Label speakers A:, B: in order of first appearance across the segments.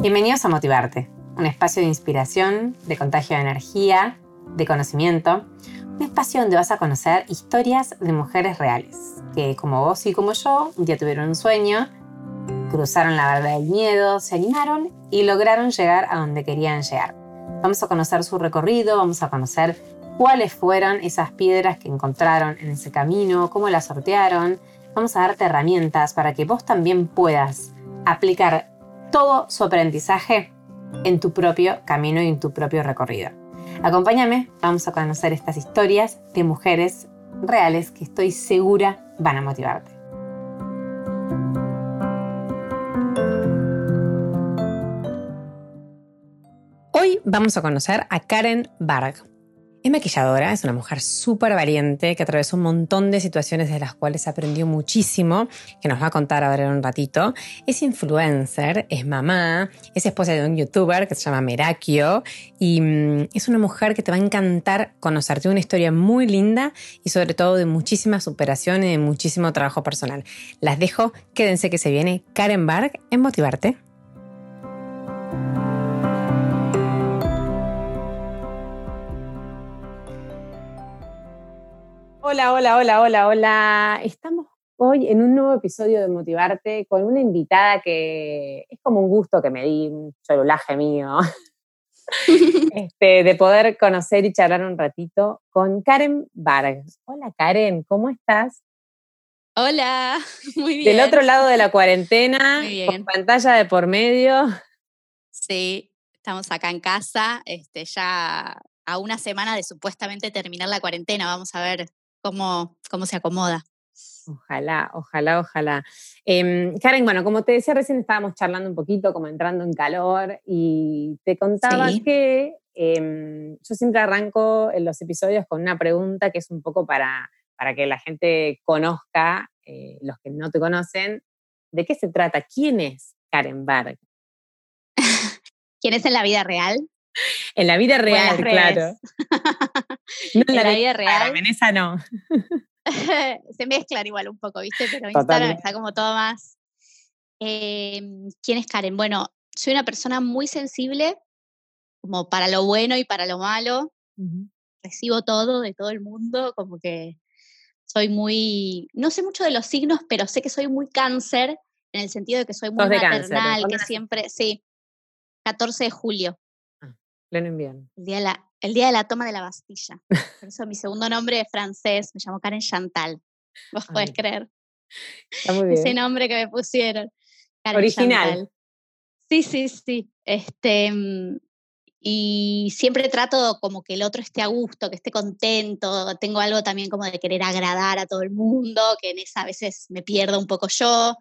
A: Bienvenidos a Motivarte, un espacio de inspiración, de contagio de energía, de conocimiento, un espacio donde vas a conocer historias de mujeres reales, que como vos y como yo, un día tuvieron un sueño, cruzaron la barrera del miedo, se animaron y lograron llegar a donde querían llegar. Vamos a conocer su recorrido, vamos a conocer cuáles fueron esas piedras que encontraron en ese camino, cómo las sortearon. Vamos a darte herramientas para que vos también puedas aplicar todo su aprendizaje en tu propio camino y en tu propio recorrido. Acompáñame, vamos a conocer estas historias de mujeres reales que estoy segura van a motivarte. Hoy vamos a conocer a Karen Barg. Es maquilladora, es una mujer súper valiente que atravesó un montón de situaciones de las cuales aprendió muchísimo, que nos va a contar ahora en un ratito. Es influencer, es mamá, es esposa de un youtuber que se llama Merakio y mm, es una mujer que te va a encantar conocerte, una historia muy linda y sobre todo de muchísima superación y de muchísimo trabajo personal. Las dejo, quédense que se viene Karen Barg en Motivarte. Hola, hola, hola, hola, hola. Estamos hoy en un nuevo episodio de Motivarte con una invitada que es como un gusto que me di, un cholulaje mío, este, de poder conocer y charlar un ratito con Karen Vargas. Hola Karen, ¿cómo estás?
B: Hola, muy bien.
A: Del otro lado de la cuarentena, con pantalla de por medio.
B: Sí, estamos acá en casa, este, ya a una semana de supuestamente terminar la cuarentena. Vamos a ver cómo, cómo se acomoda.
A: Ojalá, ojalá, ojalá. Em, Karen, bueno, como te decía recién, estábamos charlando un poquito, como entrando en calor, y te contaba que em, yo siempre arranco en los episodios con una pregunta que es un poco para, para que la gente conozca, eh, los que no te conocen, de qué se trata, quién es Karen Barg.
B: ¿Quién es en la vida real?
A: En la vida real, claro.
B: No en, la, vida real.
A: En esa no.
B: Se mezclan igual un poco, ¿viste? Pero Instagram está como todo más. Em, ¿Quién es Karen? Bueno, soy una persona muy sensible, como para lo bueno y para lo malo. Recibo todo de todo el mundo, como que soy muy. No sé mucho de los signos, pero sé que soy muy cáncer, en el sentido de que soy muy maternal, que siempre. Sí, 14 de julio.
A: Pleno invierno.
B: El día, de la, el día de la toma de la Bastilla. Por eso mi segundo nombre es francés, me llamo Karen Chantal. Vos podés creer.
A: Está muy bien.
B: Ese nombre que me pusieron.
A: Original.
B: Sí, sí, sí. Este, y siempre trato como que el otro esté a gusto, que esté contento. Tengo algo también como de querer agradar a todo el mundo, que en esa a veces me pierdo un poco yo.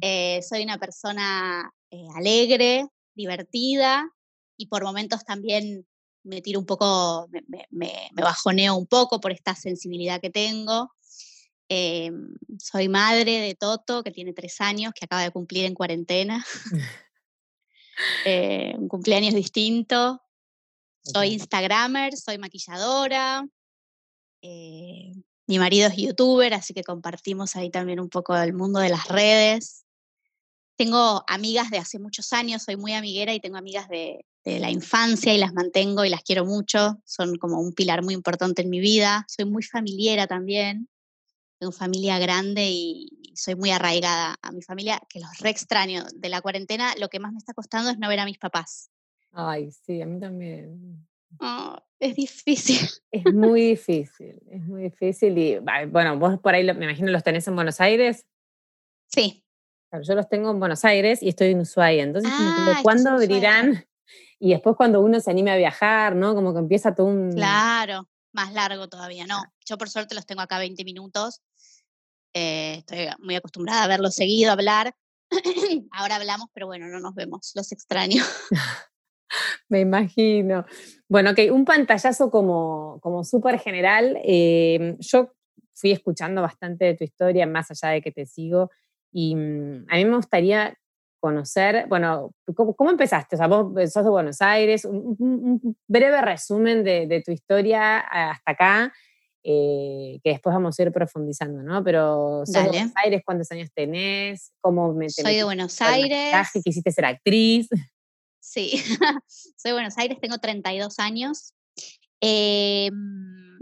B: Eh, soy una persona eh, alegre, divertida, y por momentos también me tiro un poco, me, bajoneo un poco por esta sensibilidad que tengo. Em, soy madre de Toto, que tiene tres años, que acaba de cumplir en cuarentena. eh, un cumpleaños distinto. Soy Instagramer, soy maquilladora. Eh, mi marido es youtuber, así que compartimos ahí también un poco el mundo de las redes. Tengo amigas de hace muchos años, soy muy amiguera y tengo amigas de, de la infancia y las mantengo y las quiero mucho, son como un pilar muy importante en mi vida, soy muy familiera también, tengo familia grande y soy muy arraigada a mi familia, que los re extraño. De la cuarentena lo que más me está costando es no ver a mis papás.
A: Ay, sí, a mí también.
B: Ah, es difícil.
A: Es muy difícil, es muy difícil. Y bueno, vos por ahí me imagino los tenés en Buenos Aires.
B: Sí.
A: yo los tengo en Buenos Aires y estoy en Ushuaia. Entonces, ah, ¿cuándo abrirán y después cuando uno se anime a viajar, ¿no? Como que empieza todo un...
B: Claro, más largo todavía, no. Yo por suerte los tengo acá 20 minutos. Eh, estoy muy acostumbrada a verlos seguido, hablar. Ahora hablamos, pero bueno, no nos vemos, los extraño.
A: Me imagino. Bueno, ok, un pantallazo como, como súper general. Em, yo fui escuchando bastante de tu historia, más allá de que te sigo, y mm, a mí me gustaría conocer, bueno, ¿cómo, empezaste? O sea, vos sos de Buenos Aires, un, breve resumen de, tu historia hasta acá, eh, que después vamos a ir profundizando, ¿no? Pero sos de Buenos Aires, ¿cuántos años tenés? ¿Cómo
B: me Soy de Buenos Aires.
A: ¿Quisiste ser actriz?
B: sí. Soy de Buenos Aires, tengo 32 años. Em,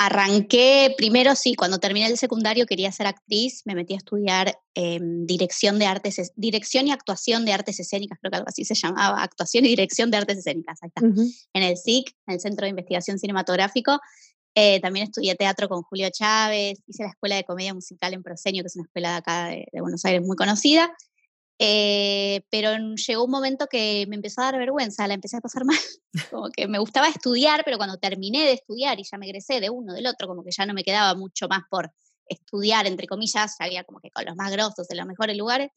B: arranqué, primero sí, cuando terminé el secundario quería ser actriz, me metí a estudiar em, dirección de artes, dirección y actuación de artes escénicas, creo que algo así se llamaba, actuación y dirección de artes escénicas, ahí está, en el SIC, en el Centro de Investigación Cinematográfico. Eh, también estudié teatro con Julio Chávez, hice la Escuela de Comedia Musical en Prosenio, que es una escuela de acá de Buenos Aires muy conocida, eh, pero llegó un momento que me empezó a dar vergüenza, la empecé a pasar mal. Como que me gustaba estudiar, pero cuando terminé de estudiar y ya me egresé de uno, del otro, como que ya no me quedaba mucho más por estudiar, entre comillas, había como que con los más grosos, en los mejores lugares.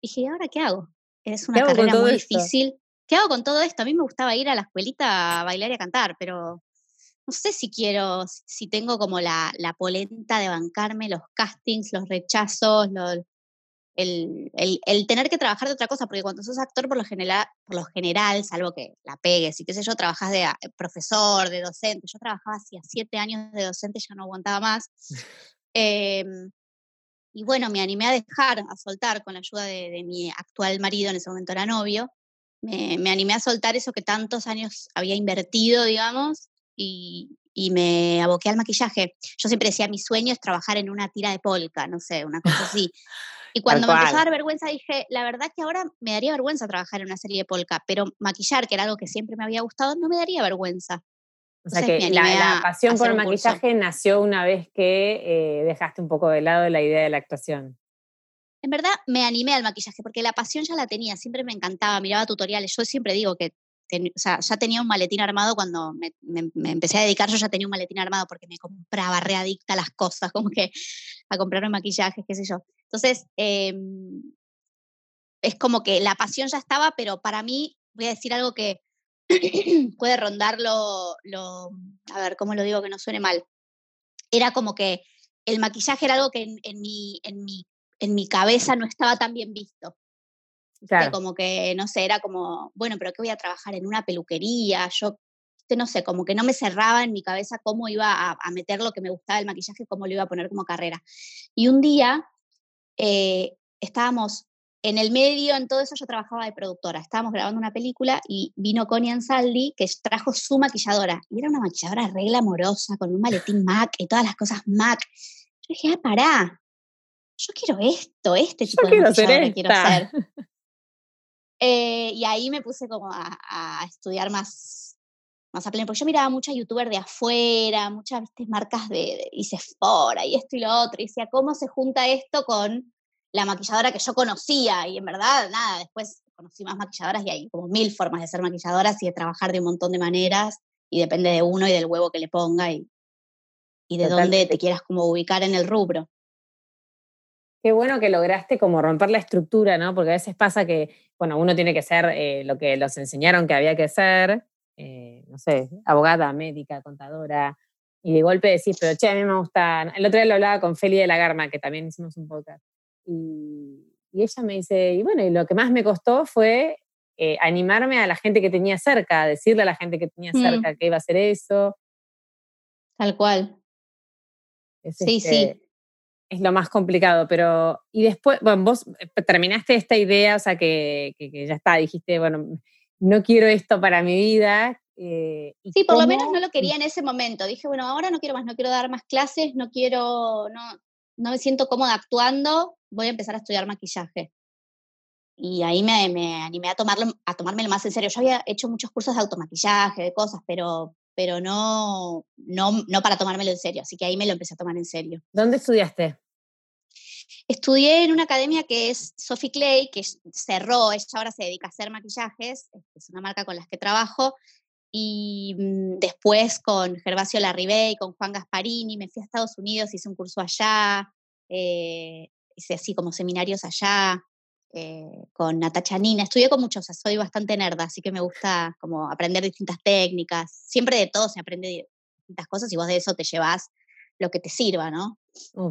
B: Dije, ¿y ahora qué hago? Es una carrera muy difícil. ¿Qué hago con todo esto? A mí me gustaba ir a la escuelita a bailar y a cantar, pero no sé si quiero, si tengo como la, la polenta de bancarme los castings, los rechazos, los, el, el, tener que trabajar de otra cosa, porque cuando sos actor, por lo, general, por lo general, salvo que la pegues y qué sé yo, trabajas de ah, profesor, de docente. Yo trabajaba hacía siete años de docente, ya no aguantaba más. Em, y bueno, me animé a dejar, a soltar con la ayuda de, mi actual marido, en ese momento era novio. Me, me, animé a soltar eso que tantos años había invertido, digamos, y, y me aboqué al maquillaje. Yo siempre decía, mi sueño es trabajar en una tira de polka, no sé, una cosa así. Y cuando me empezó a dar vergüenza dije, la verdad que ahora me daría vergüenza trabajar en una serie de polka, pero maquillar, que era algo que siempre me había gustado, no me daría vergüenza.
A: O sea que la, pasión por el maquillaje nació una vez que eh, dejaste un poco de lado la idea de la actuación.
B: En verdad me animé al maquillaje porque la pasión ya la tenía, siempre me encantaba, miraba tutoriales. Yo siempre digo que o sea, ya tenía un maletín armado cuando me, empecé a dedicar, yo ya tenía un maletín armado porque me compraba readicta las cosas, como que a comprarme maquillajes, qué sé yo. Entonces, em, es como que la pasión ya estaba, pero para mí, voy a decir algo que puede rondar lo, a ver, ¿cómo lo digo que no suene mal? Era como que el maquillaje era algo que en, mi, en, mi, en mi cabeza no estaba tan bien visto. Como que, no sé, era como, bueno, pero ¿qué voy a trabajar en una peluquería? Yo, no sé, como que no me cerraba en mi cabeza cómo iba a, meter lo que me gustaba del maquillaje, cómo lo iba a poner como carrera. Y un día eh, estábamos en el medio, en todo eso yo trabajaba de productora, estábamos grabando una película y vino Connie Ansaldi que trajo su maquilladora. Y era una maquilladora regla amorosa, con un maletín MAC y todas las cosas MAC. Yo dije, ah, pará, yo quiero esto, este tipo de maquilladora quiero hacer. Eh, y ahí me puse como a, estudiar más, más a pleno, porque yo miraba muchas youtubers de afuera, muchas marcas de, y Sephora y esto y lo otro, y decía, ¿cómo se junta esto con la maquilladora que yo conocía? Y en verdad, nada, después conocí más maquilladoras y hay como mil formas de ser maquilladoras y de trabajar de un montón de maneras, y depende de uno y del huevo que le ponga y, y de dónde te quieras como ubicar en el rubro.
A: Qué bueno que lograste como romper la estructura, ¿no? Porque a veces pasa que, bueno, uno tiene que ser eh, lo que los enseñaron que había que ser, eh, no sé, abogada, médica, contadora, y de golpe decís, pero che, a mí me gusta. El otro día lo hablaba con Feli de la Garma, que también hicimos un podcast, y, ella me dice, y bueno, y lo que más me costó fue eh, animarme a la gente que tenía cerca, decirle a la gente que tenía mm. cerca que iba a hacer eso.
B: Tal cual. sí, sí. Este,
A: es lo más complicado, pero y después, bueno, vos eh, terminaste esta idea, o sea, que, que, ya está, dijiste, bueno, no quiero esto para mi vida.
B: Eh, sí, por lo menos no lo quería en ese momento. Dije, bueno, ahora no quiero más, no quiero dar más clases, no quiero, no, no me siento cómoda actuando, voy a empezar a estudiar maquillaje. Y ahí me, me animé a, tomarlo, a tomármelo más en serio. Yo había hecho muchos cursos de automaquillaje, de cosas, pero pero no, no, no para tomármelo en serio. Así que ahí me lo empecé a tomar en serio.
A: ¿Dónde estudiaste?
B: Estudié en una academia que es Sophie Clay, que cerró, ella ahora se dedica a hacer maquillajes, es una marca con la que trabajo, y mm, después con Gervasio Larribey, y con Juan Gasparini, me fui a Estados Unidos, hice un curso allá, eh, hice así como seminarios allá, eh, con Natacha Nina, estudié con muchos, soy bastante nerda, así que me gusta como aprender distintas técnicas, siempre de todo se aprende distintas cosas y vos de eso te llevas lo que te sirva, ¿no?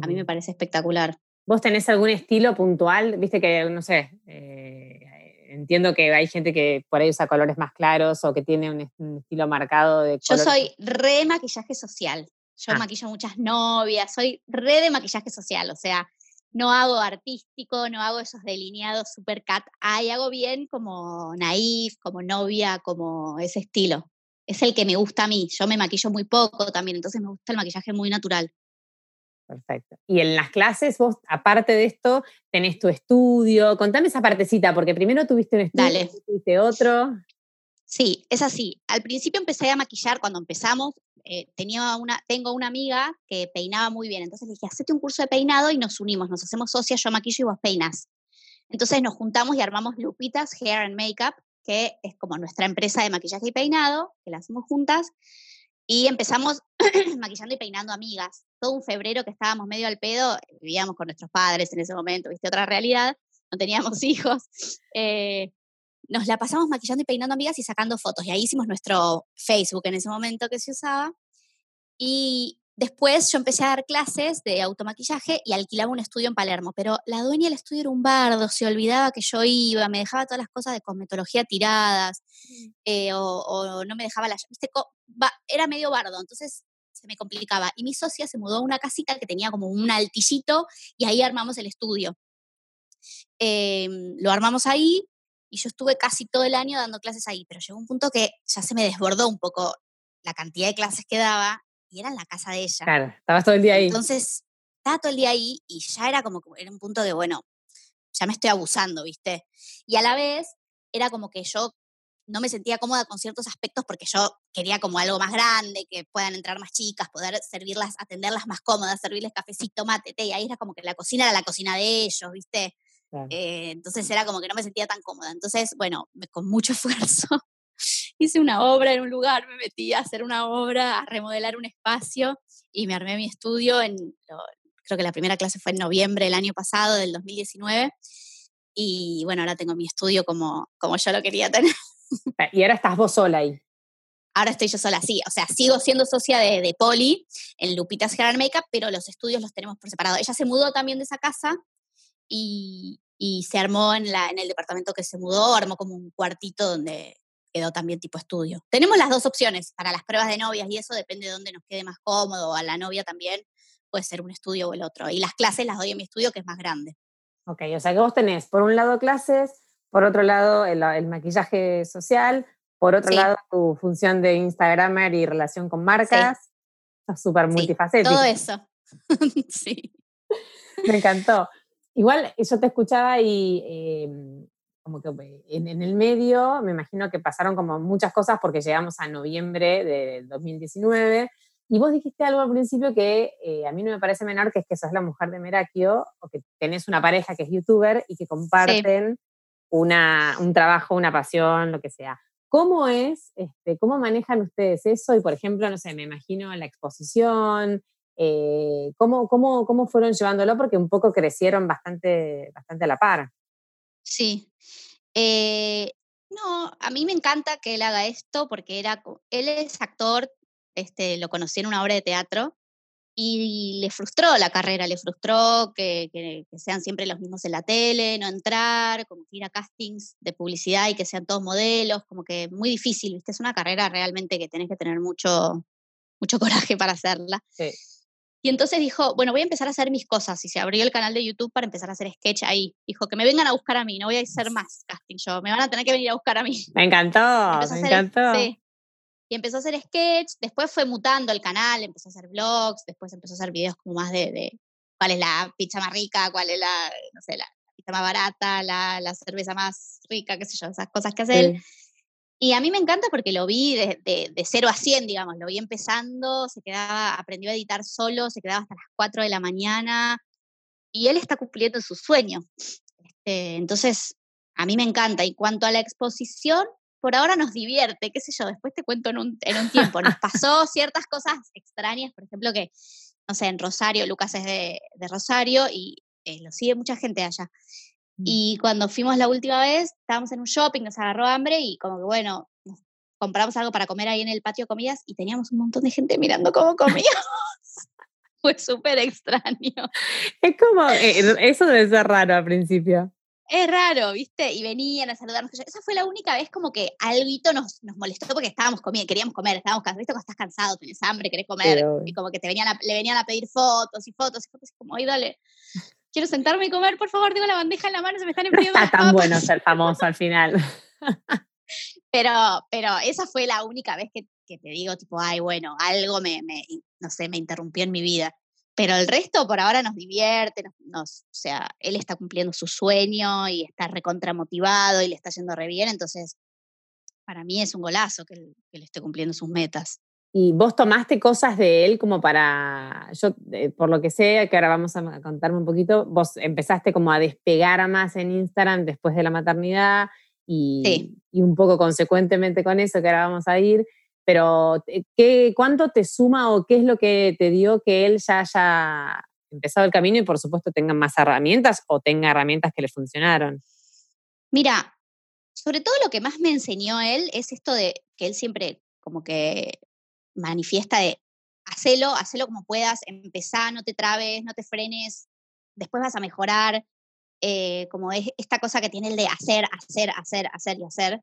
B: A mí me parece espectacular.
A: ¿Vos tenés algún estilo puntual? Viste que, no sé, eh, entiendo que hay gente que por ahí usa colores más claros o que tiene un, estilo marcado de
B: Yo soy re maquillaje social. Yo ah. maquillo muchas novias, soy re de maquillaje social, o sea, no hago artístico, no hago esos delineados super cat eye, hago bien como naif, como novia, como ese estilo. Es el que me gusta a mí. Yo me maquillo muy poco también, entonces me gusta el maquillaje muy natural.
A: Perfecto. Y en las clases, vos, aparte de esto, tenés tu estudio. Contame esa partecita, porque primero tuviste un estudio,
B: Dale.
A: tuviste otro.
B: Sí, es así. Al principio empecé a maquillar cuando empezamos. eh, tenía una, tengo una amiga que peinaba muy bien, entonces le dije, hacete un curso de peinado y nos unimos, nos hacemos socias, yo maquillo y vos peinas. Entonces nos juntamos y armamos Lupitas Hair and Makeup, que es como nuestra empresa de maquillaje y peinado, que la hacemos juntas, y empezamos maquillando y peinando amigas. Todo un febrero que estábamos medio al pedo, vivíamos con nuestros padres en ese momento, viste, otra realidad, no teníamos hijos. eh, nos la pasamos maquillando y peinando amigas y sacando fotos. Y ahí hicimos nuestro Facebook en ese momento que se usaba. Y después yo empecé a dar clases de automaquillaje y alquilaba un estudio en Palermo. Pero la dueña del estudio era un bardo, se olvidaba que yo iba, me dejaba todas las cosas de cosmetología tiradas, eh, o, o no me dejaba la... ¿viste? Era medio bardo, entonces se me complicaba. Y mi socia se mudó a una casita que tenía como un altillito y ahí armamos el estudio. Em, lo armamos ahí y yo estuve casi todo el año dando clases ahí, pero llegó un punto que ya se me desbordó un poco la cantidad de clases que daba y era en la casa de ella.
A: Claro, estabas todo el día ahí.
B: Entonces, estaba todo el día ahí y ya era como, era un punto de, bueno, ya me estoy abusando, ¿viste? Y a la vez era como que yo no me sentía cómoda con ciertos aspectos porque yo quería como algo más grande, que puedan entrar más chicas, poder servirlas, atenderlas más cómodas, servirles cafecito, mate, té, y ahí era como que la cocina era la cocina de ellos, ¿viste?
A: Claro.
B: Eh, entonces era como que no me sentía tan cómoda. Entonces, bueno, con mucho esfuerzo hice una obra en un lugar, me metí a hacer una obra, a remodelar un espacio y me armé mi estudio en, creo que la primera clase fue en noviembre del año pasado, del 2019. Y bueno, ahora tengo mi estudio como, como yo lo quería tener.
A: Y ahora estás vos sola ahí.
B: Ahora estoy yo sola, sí. O sea, sigo siendo socia de, de Poli en Lupitas Hair and Makeup, pero los estudios los tenemos por separado. Ella se mudó también de esa casa y, y se armó en, la, en el departamento que se mudó, armó como un cuartito donde quedó también tipo estudio. Tenemos las dos opciones para las pruebas de novias y eso depende de dónde nos quede más cómodo. A la novia también puede ser un estudio o el otro. Y las clases las doy en mi estudio que es más grande.
A: Ok, o sea que vos tenés por un lado clases, por otro lado el, el maquillaje social, por otro
B: Sí.
A: lado tu función de Instagramer y relación con marcas. Sos súper
B: Sí,
A: multifacética.
B: Todo eso. sí.
A: Me encantó. Igual yo te escuchaba y eh, como que en, en el medio me imagino que pasaron como muchas cosas porque llegamos a noviembre del 2019 y vos dijiste algo al principio que eh, a mí no me parece menor, que es que sos la mujer de Merakio o que tenés una pareja que es youtuber y que comparten una, un trabajo, una pasión, lo que sea. ¿Cómo es, este, cómo manejan ustedes eso? Y por ejemplo, no sé, me imagino la exposición, eh, ¿cómo, cómo, ¿cómo fueron llevándolo? Porque un poco crecieron bastante, bastante a la par.
B: Sí. Eh, no, a mí me encanta que él haga esto porque era, él es actor, este, lo conocí en una obra de teatro y le frustró la carrera, le frustró que, que- que sean siempre los mismos en la tele, no entrar, como que ir a castings de publicidad y que sean todos modelos, como que muy difícil, ¿viste? Es una carrera realmente que tenés que tener mucho, mucho coraje para hacerla.
A: Sí.
B: Y entonces dijo, bueno, voy a empezar a hacer mis cosas. Y se abrió el canal de YouTube para empezar a hacer sketch ahí. Dijo, que me vengan a buscar a mí, no voy a hacer más casting yo, me van a tener que venir a buscar a mí.
A: Me encantó, me encantó.
B: sí. Y empezó a hacer sketch, después fue mutando el canal, empezó a hacer vlogs, después empezó a hacer videos como más de, de cuál es la pizza más rica, cuál es la, no sé, la pizza más barata, la, la cerveza más rica, qué sé yo, esas cosas que hace él.
A: Sí.
B: Y a mí me encanta porque lo vi de, de, de 0 a 100, digamos, lo vi empezando, se quedaba, aprendió a editar solo, se quedaba hasta las 4 de la mañana y él está cumpliendo su sueño. Este, entonces, a mí me encanta. Y cuanto a la exposición, por ahora nos divierte, qué sé yo, después te cuento en un, en un tiempo. Nos pasó ciertas cosas extrañas, por ejemplo, que, no sé, en Rosario, Lucas es de, de Rosario y eh, lo sigue mucha gente allá.
A: Mm.
B: Y cuando fuimos la última vez, estábamos en un shopping, nos agarró hambre y como que bueno, nos compramos algo para comer ahí en el patio de comidas y teníamos un montón de gente mirando cómo comíamos. Fue súper extraño.
A: Es como, eh, eso debe ser raro al principio.
B: Es raro, ¿viste? Y venían a saludarnos. Esa fue la única vez como que algo nos, nos molestó porque estábamos comiendo, queríamos comer, estábamos cansados. ¿Viste? Cuando estás cansado, tenés hambre, querés comer. y como que te venían a- le venían a pedir fotos y fotos y fotos. Y como, ay, dale. quiero sentarme y comer, por favor, tengo la bandeja en la mano, se me están
A: No
B: enfriando
A: está tan
B: papas".
A: bueno ser famoso al final.
B: Pero, pero esa fue la única vez que, que te digo, tipo, ay, bueno, algo me, me, no sé, me interrumpió en mi vida. Pero el resto por ahora nos divierte, nos, nos- o sea, él está cumpliendo su sueño y está recontra motivado y le está yendo re bien, entonces para mí es un golazo que él, que él esté cumpliendo sus metas.
A: Y vos tomaste cosas de él como para, yo eh, por lo que sé, que ahora vamos a contarme un poquito, vos empezaste como a despegar más en Instagram después de la maternidad y,
B: Sí.
A: y un poco consecuentemente con eso, que ahora vamos a ir, pero eh, ¿qué, ¿cuánto te suma o qué es lo que te dio que él ya haya empezado el camino y por supuesto tenga más herramientas o tenga herramientas que le funcionaron?
B: Mira, sobre todo lo que más me enseñó él es esto de que él siempre como que manifiesta de hacelo, como puedas, empezá, no te trabes, no te frenes, después vas a mejorar, eh, como es esta cosa que tiene el de hacer, hacer, hacer, hacer y hacer.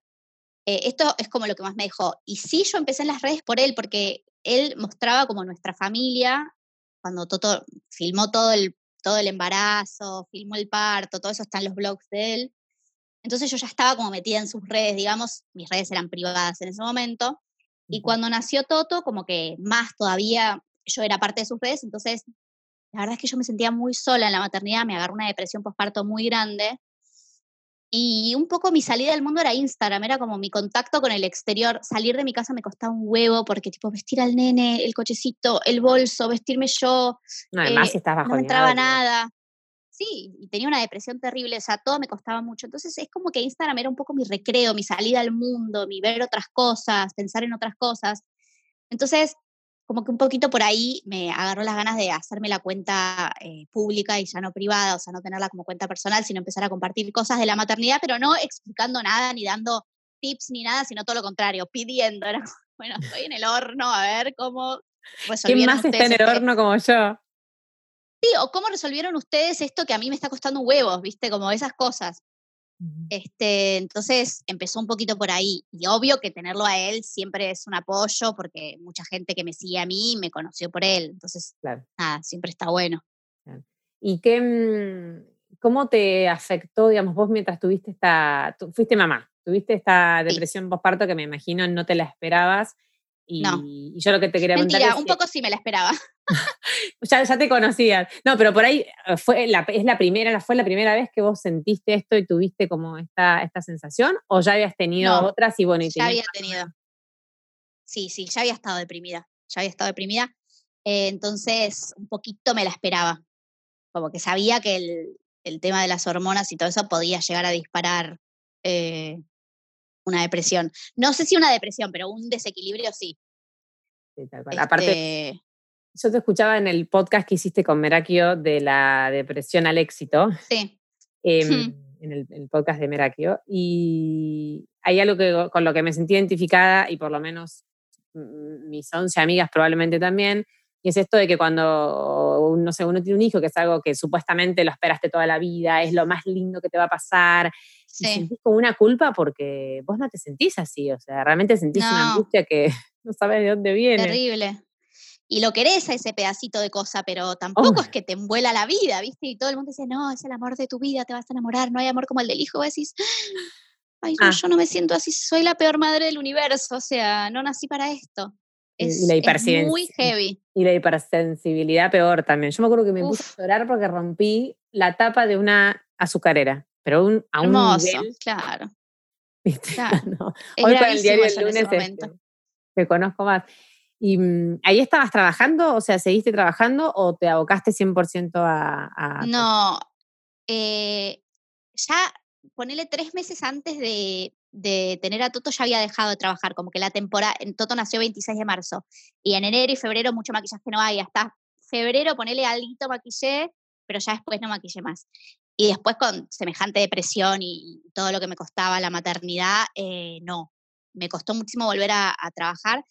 B: Eh, esto es como lo que más me dejó. Y sí, yo empecé en las redes por él, porque él mostraba como nuestra familia, cuando Toto filmó todo el, todo el embarazo, filmó el parto, todo eso está en los blogs de él. Entonces yo ya estaba como metida en sus redes, digamos, mis redes eran privadas en ese momento. Y cuando nació Toto, como que más todavía yo era parte de sus redes, entonces la verdad es que yo me sentía muy sola en la maternidad, me agarró una depresión postparto muy grande. Y un poco mi salida del mundo era Instagram, era como mi contacto con el exterior. Salir de mi casa me costaba un huevo porque tipo vestir al nene, el cochecito, el bolso, vestirme yo,
A: No, además
B: eh,
A: si estás bajo
B: no me entraba nada. Sí, y tenía una depresión terrible, o sea, todo me costaba mucho. Entonces es como que Instagram era un poco mi recreo, mi salida al mundo, mi ver otras cosas, pensar en otras cosas. Entonces, como que un poquito por ahí me agarró las ganas de hacerme la cuenta eh, pública y ya no privada, o sea, no tenerla como cuenta personal, sino empezar a compartir cosas de la maternidad, pero no explicando nada, ni dando tips, ni nada, sino todo lo contrario, pidiendo. Era como, bueno, estoy en el horno, a ver cómo
A: ¿Quién más está en el
B: este-
A: horno como yo?
B: Sí, o cómo resolvieron ustedes esto que a mí me está costando un huevo, ¿viste? Como esas cosas. Este, entonces empezó un poquito por ahí. Y obvio que tenerlo a él siempre es un apoyo, porque mucha gente que me sigue a mí me conoció por él. Entonces,
A: Claro.
B: nada, siempre está bueno.
A: ¿Y qué, mm, cómo te afectó, digamos, vos mientras tuviste esta, tú fuiste mamá, tuviste esta
B: Sí.
A: depresión postparto que me imagino no te la esperabas? Y,
B: No.
A: y yo lo que te quería preguntar es
B: un
A: si-
B: poco sí me la esperaba.
A: ya, ya te conocías. No, pero por ahí eh, fue la, es la primera, fue la primera vez que vos sentiste esto y tuviste como esta, esta sensación, o ya habías tenido
B: No,
A: otras y bueno, y
B: Ya había tenido. Sí, sí, ya había estado deprimida. Ya había estado deprimida. Eh, entonces, un poquito me la esperaba. Como que sabía que el, el tema de las hormonas y todo eso podía llegar a disparar eh, una depresión. No sé si una depresión, pero un desequilibrio sí.
A: Sí, tal cual. Aparte,
B: Este,
A: yo te escuchaba en el podcast que hiciste con Merakio de la depresión al éxito.
B: sí,
A: em,
B: Hmm.
A: en el, el podcast de Merakio. Y hay algo que, con lo que me sentí identificada, y por lo menos mm, mis 11 amigas probablemente también, y es esto de que cuando, no sé, uno tiene un hijo, que es algo que supuestamente lo esperaste toda la vida, es lo más lindo que te va a pasar, y
B: sí.
A: sentís como una culpa porque vos no te sentís así, o sea, realmente sentís una angustia que no sabes de dónde viene.
B: Terrible. Y lo querés a ese pedacito de cosa, pero tampoco
A: Oh.
B: es que te envuela la vida, ¿viste? Y todo el mundo dice, no, es el amor de tu vida, te vas a enamorar, no hay amor como el del hijo. Vos decís, ay, no,
A: Ah.
B: yo no me siento así, soy la peor madre del universo, o sea, no nací para esto.
A: Y- y
B: Es,
A: la
B: es muy heavy.
A: Y la hipersensibilidad peor también. Yo me acuerdo que me puse
B: Uf.
A: a llorar porque rompí la tapa de una azucarera, pero un- a un
B: Hermoso,
A: nivel,
B: claro.
A: ¿viste?
B: Claro.
A: No,
B: Es
A: Hoy con el diario
B: gravísimo
A: el
B: eso en ese
A: lunes este, te conozco más. ¿Y mm, ahí estabas trabajando? O sea, ¿seguiste trabajando o te abocaste 100% a, a
B: No, eh, ya ponele tres meses antes de, de tener a Toto ya había dejado de trabajar, como que la temporada, Toto nació 26 de marzo y en enero y febrero mucho maquillaje no hay, hasta febrero ponele algo maquillé, pero ya después no maquillé más. Y después con semejante depresión y, todo lo que me costaba la maternidad, eh, no, me costó muchísimo volver a, a trabajar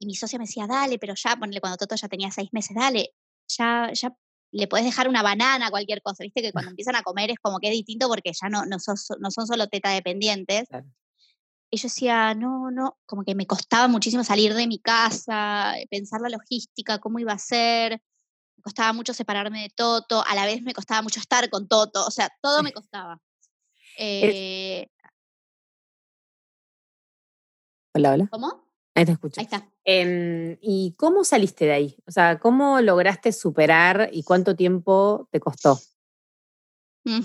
B: y mi socia me decía, dale, pero ya, ponele cuando Toto ya tenía seis meses, dale, ya, ya le podés dejar una banana, cualquier cosa, viste que cuando empiezan a comer es como que es distinto porque ya no, no, sos- no son solo teta dependientes.
A: Claro.
B: Y yo decía, no, no, como que me costaba muchísimo salir de mi casa, eh, pensar la logística, cómo iba a ser. Me costaba mucho separarme de Toto, a la vez me costaba mucho estar con Toto, o sea, todo me costaba. Eh,
A: hola, hola.
B: ¿Cómo?
A: Ahí te escucho.
B: Ahí está.
A: Em, ¿Y cómo saliste de ahí? O sea, ¿cómo lograste superar y cuánto tiempo te costó?
B: Mm,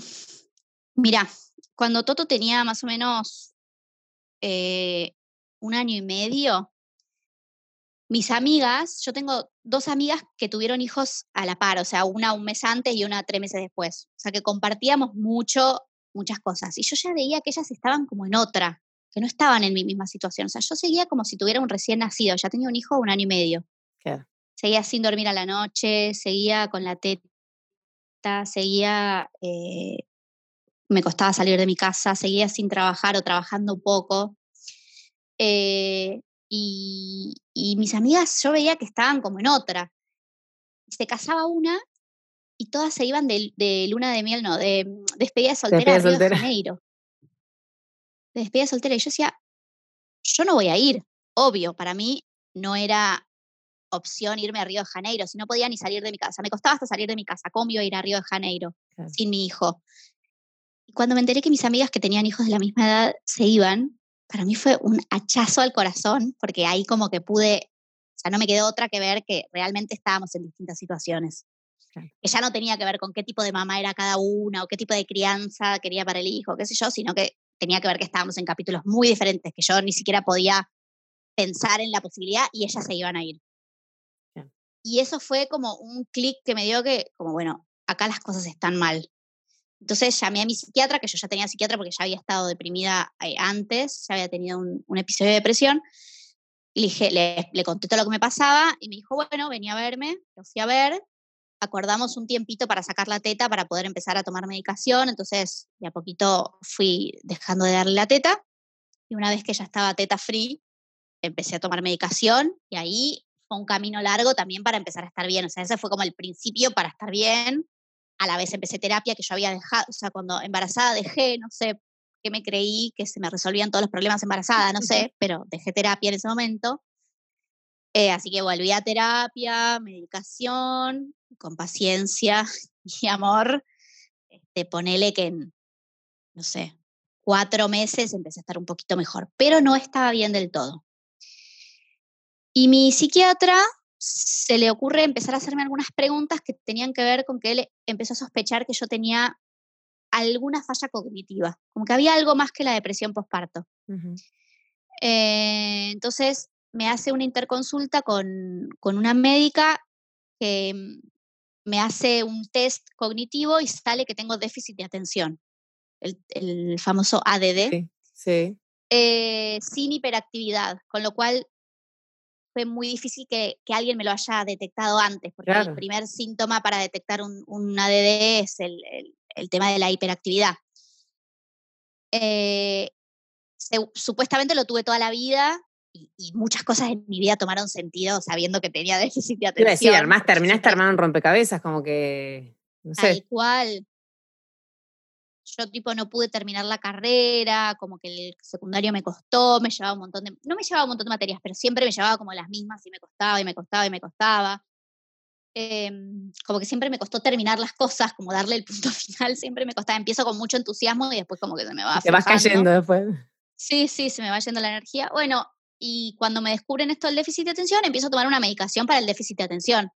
B: Mira, cuando Toto tenía más o menos eh, un año y medio, mis amigas, yo tengo dos amigas que tuvieron hijos a la par, o sea, una un mes antes y una tres meses después. O sea, que compartíamos mucho, muchas cosas. Y yo ya veía que ellas estaban como en otra, que no estaban en mi misma situación. O sea, yo seguía como si tuviera un recién nacido, ya tenía un hijo un año y medio.
A: Claro.
B: Seguía sin dormir a la noche, seguía con la teta, seguía, eh, me costaba salir de mi casa, seguía sin trabajar o trabajando poco. Eh, y, y mis amigas, yo veía que estaban como en otra. Se casaba una y todas se iban de, de luna de miel, no, de mm, despedida de soltera
A: Despedida
B: a Río
A: soltera.
B: de Janeiro. De despedida de soltera. Y yo decía, yo no voy a ir. Obvio, para mí no era opción irme a Río de Janeiro, si no podía ni salir de mi casa. Me costaba hasta salir de mi casa. ¿Cómo iba a ir a Río de Janeiro
A: Claro.
B: sin mi hijo? Y cuando me enteré que mis amigas que tenían hijos de la misma edad se iban, para mí fue un hachazo al corazón, porque ahí como que pude, o sea, no me quedó otra que ver que realmente estábamos en distintas situaciones.
A: Claro.
B: Que ya no tenía que ver con qué tipo de mamá era cada una o qué tipo de crianza quería para el hijo, qué sé yo, sino que tenía que ver que estábamos en capítulos muy diferentes, que yo ni siquiera podía pensar en la posibilidad y ellas se iban a ir.
A: Claro.
B: Y eso fue como un clic que me dio que, como bueno, acá las cosas están mal. Entonces llamé a mi psiquiatra, que yo ya tenía psiquiatra porque ya había estado deprimida eh, antes, ya había tenido un, un episodio de depresión. Le, dije, le, le conté todo lo que me pasaba y me dijo, bueno, venía a verme, lo fui a ver, acordamos un tiempito para sacar la teta para poder empezar a tomar medicación, entonces de a poquito fui dejando de darle la teta y una vez que ya estaba teta free, empecé a tomar medicación y ahí fue un camino largo también para empezar a estar bien, o sea, ese fue como el principio para estar bien, a la vez empecé terapia que yo había dejado, o sea, cuando embarazada dejé, no sé qué me creí, que se me resolvían todos los problemas embarazada, no sé, pero dejé terapia en ese momento. Eh, así que volví a terapia, medicación, con paciencia y amor. Este, ponele que en, no sé, cuatro meses empecé a estar un poquito mejor, pero no estaba bien del todo. Y mi psiquiatra se le ocurre empezar a hacerme algunas preguntas que tenían que ver con que él empezó a sospechar que yo tenía alguna falla cognitiva, como que había algo más que la depresión postparto. Eh, entonces me hace una interconsulta con, con una médica que mm, me hace un test cognitivo y sale que tengo déficit de atención, el, el famoso ADD,
A: Sí, sí.
B: eh, sin hiperactividad, con lo cual fue muy difícil que, que alguien me lo haya detectado antes, porque
A: Claro.
B: el primer síntoma para detectar un, un ADD es el, el- el tema de la hiperactividad. Eh, se- supuestamente lo tuve toda la vida y, y muchas cosas en mi vida tomaron sentido sabiendo que tenía déficit de
A: Te iba a
B: atención.
A: decir, además terminaste armando un rompecabezas, como que, no
B: Tal
A: sé,
B: cual. Yo tipo no pude terminar la carrera, como que el secundario me costó, me llevaba un montón de, no me llevaba un montón de materias, pero siempre me llevaba como las mismas y me costaba y me costaba y me costaba. Em, como que siempre me costó terminar las cosas, como darle el punto final, siempre me costaba. Empiezo con mucho entusiasmo y después como que se me va
A: te vas cayendo después.
B: Sí, sí, se me va yendo la energía. Bueno, y cuando me descubren esto del déficit de atención, empiezo a tomar una medicación para el déficit de atención.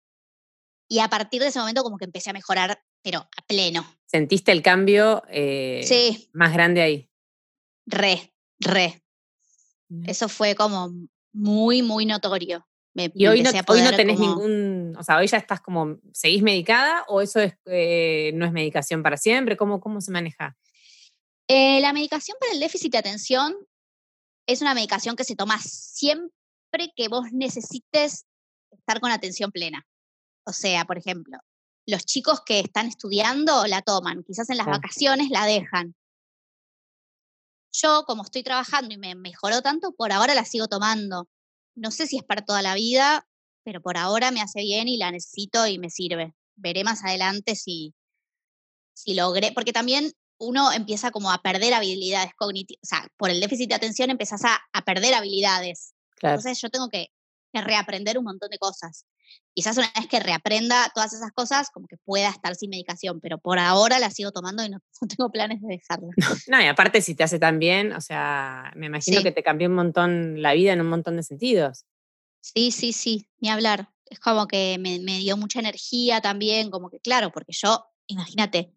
B: Y a partir de ese momento como que empecé a mejorar, pero a pleno.
A: ¿Sentiste el cambio eh,
B: Sí,
A: más grande ahí?
B: re, re. Eso fue como muy, muy notorio. Me,
A: Y hoy no, hoy no tenés
B: como-
A: ningún, o sea, hoy ya estás como, ¿seguís medicada o eso es, eh, no es medicación para siempre? ¿Cómo, cómo se maneja?
B: Eh, la medicación para el déficit de atención es una medicación que se toma siempre que vos necesites estar con atención plena. O sea, por ejemplo, los chicos que están estudiando la toman, quizás en las vacaciones la dejan. Yo, como estoy trabajando y me mejoró tanto, por ahora la sigo tomando. No sé si es para toda la vida, pero por ahora me hace bien y la necesito y me sirve. Veré más adelante si, si logré, porque también uno empieza como a perder habilidades cognitivas, o sea, por el déficit de atención empezás a, a perder habilidades.
A: Claro.
B: Entonces yo tengo que, que reaprender un montón de cosas. Quizás una vez que reaprenda todas esas cosas, como que pueda estar sin medicación, pero por ahora la sigo tomando y no, tengo planes de dejarla.
A: No, y aparte si te hace tan bien, o sea, me imagino que te cambió un montón la vida en un montón de sentidos.
B: Sí, sí, sí, ni hablar. Es como que me, me dio mucha energía también, como que claro, porque yo, imagínate,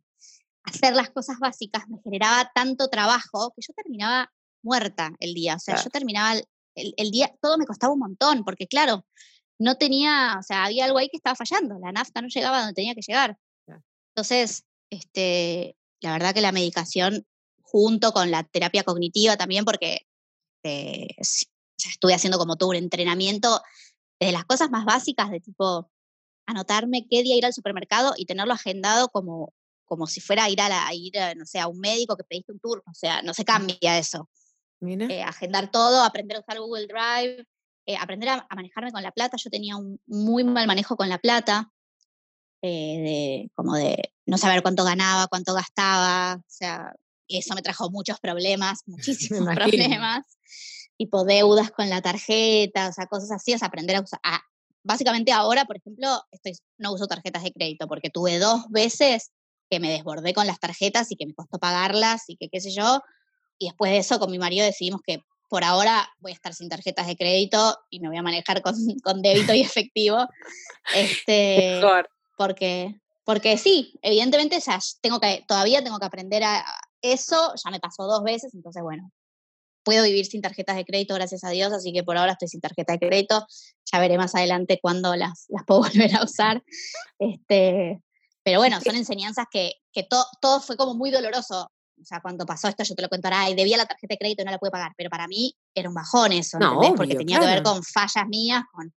B: hacer las cosas básicas me generaba tanto trabajo que yo terminaba muerta el día. O sea, yo terminaba el, el, día, todo me costaba un montón, porque claro, no tenía, o sea, había algo ahí que estaba fallando, la nafta no llegaba donde tenía que llegar. Entonces, este, la verdad que la medicación, junto con la terapia cognitiva también, porque eh, estuve haciendo como todo un entrenamiento de las cosas más básicas, de tipo anotarme qué día ir al supermercado y tenerlo agendado como, como si fuera a ir a, la, ir no sé, a un médico que pediste un turno, o sea, no se cambia eso. Eh, agendar todo, aprender a usar Google Drive, eh, aprender a, manejarme con la plata. Yo tenía un muy mal manejo con la plata, eh, de, como de no saber cuánto ganaba, cuánto gastaba, o sea, eso me trajo muchos problemas, muchísimos problemas, tipo deudas con la tarjeta, o sea, cosas así, es aprender a usar. básicamente ahora, por ejemplo, estoy, no uso tarjetas de crédito porque tuve dos veces que me desbordé con las tarjetas y que me costó pagarlas y que qué sé yo, y después de eso, con mi marido decidimos que por ahora voy a estar sin tarjetas de crédito y me voy a manejar con, con débito y efectivo. Este, porque, porque sí, evidentemente ya tengo que, todavía tengo que aprender a eso, ya me pasó dos veces, entonces bueno, puedo vivir sin tarjetas de crédito, gracias a Dios, así que por ahora estoy sin tarjeta de crédito, ya veré más adelante cuándo las, las puedo volver a usar. Este, pero bueno, son enseñanzas que, que todo fue como muy doloroso o sea, cuando pasó esto, yo te lo cuento y debía la tarjeta de crédito y no la pude pagar, pero para mí era un bajón eso, no, Porque tenía que ver con fallas mías, con,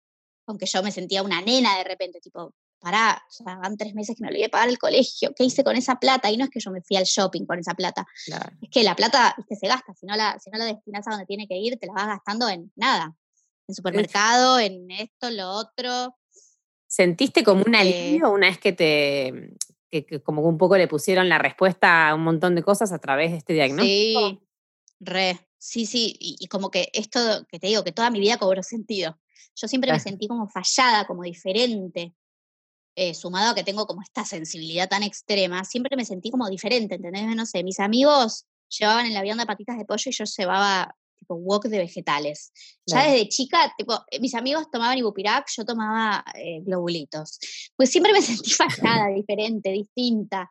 B: con que yo me sentía una nena de repente, tipo, pará, o sea, van tres meses que me olvidé pagar el colegio, ¿qué hice con esa plata? Y no es que yo me fui al shopping con esa plata, es que la plata se gasta, si no, la, si no la destinas a donde tiene que ir, te la vas gastando en nada, en supermercado, en esto, lo otro.
A: ¿Sentiste como un este alivio una vez que te, que, como un poco le pusieron la respuesta a un montón de cosas a través de este diagnóstico.
B: Sí, re, sí, sí, y, como que esto que te digo, que toda mi vida cobró sentido. Yo siempre me sentí como fallada, como diferente, eh, sumado a que tengo como esta sensibilidad tan extrema, siempre me sentí como diferente, ¿entendés? No sé, mis amigos llevaban el avión de patitas de pollo y yo llevaba tipo wok de vegetales. Ya desde chica, tipo, eh, mis amigos tomaban ibupirac, yo tomaba eh, globulitos. Pues siempre me sentí fallada, diferente, distinta.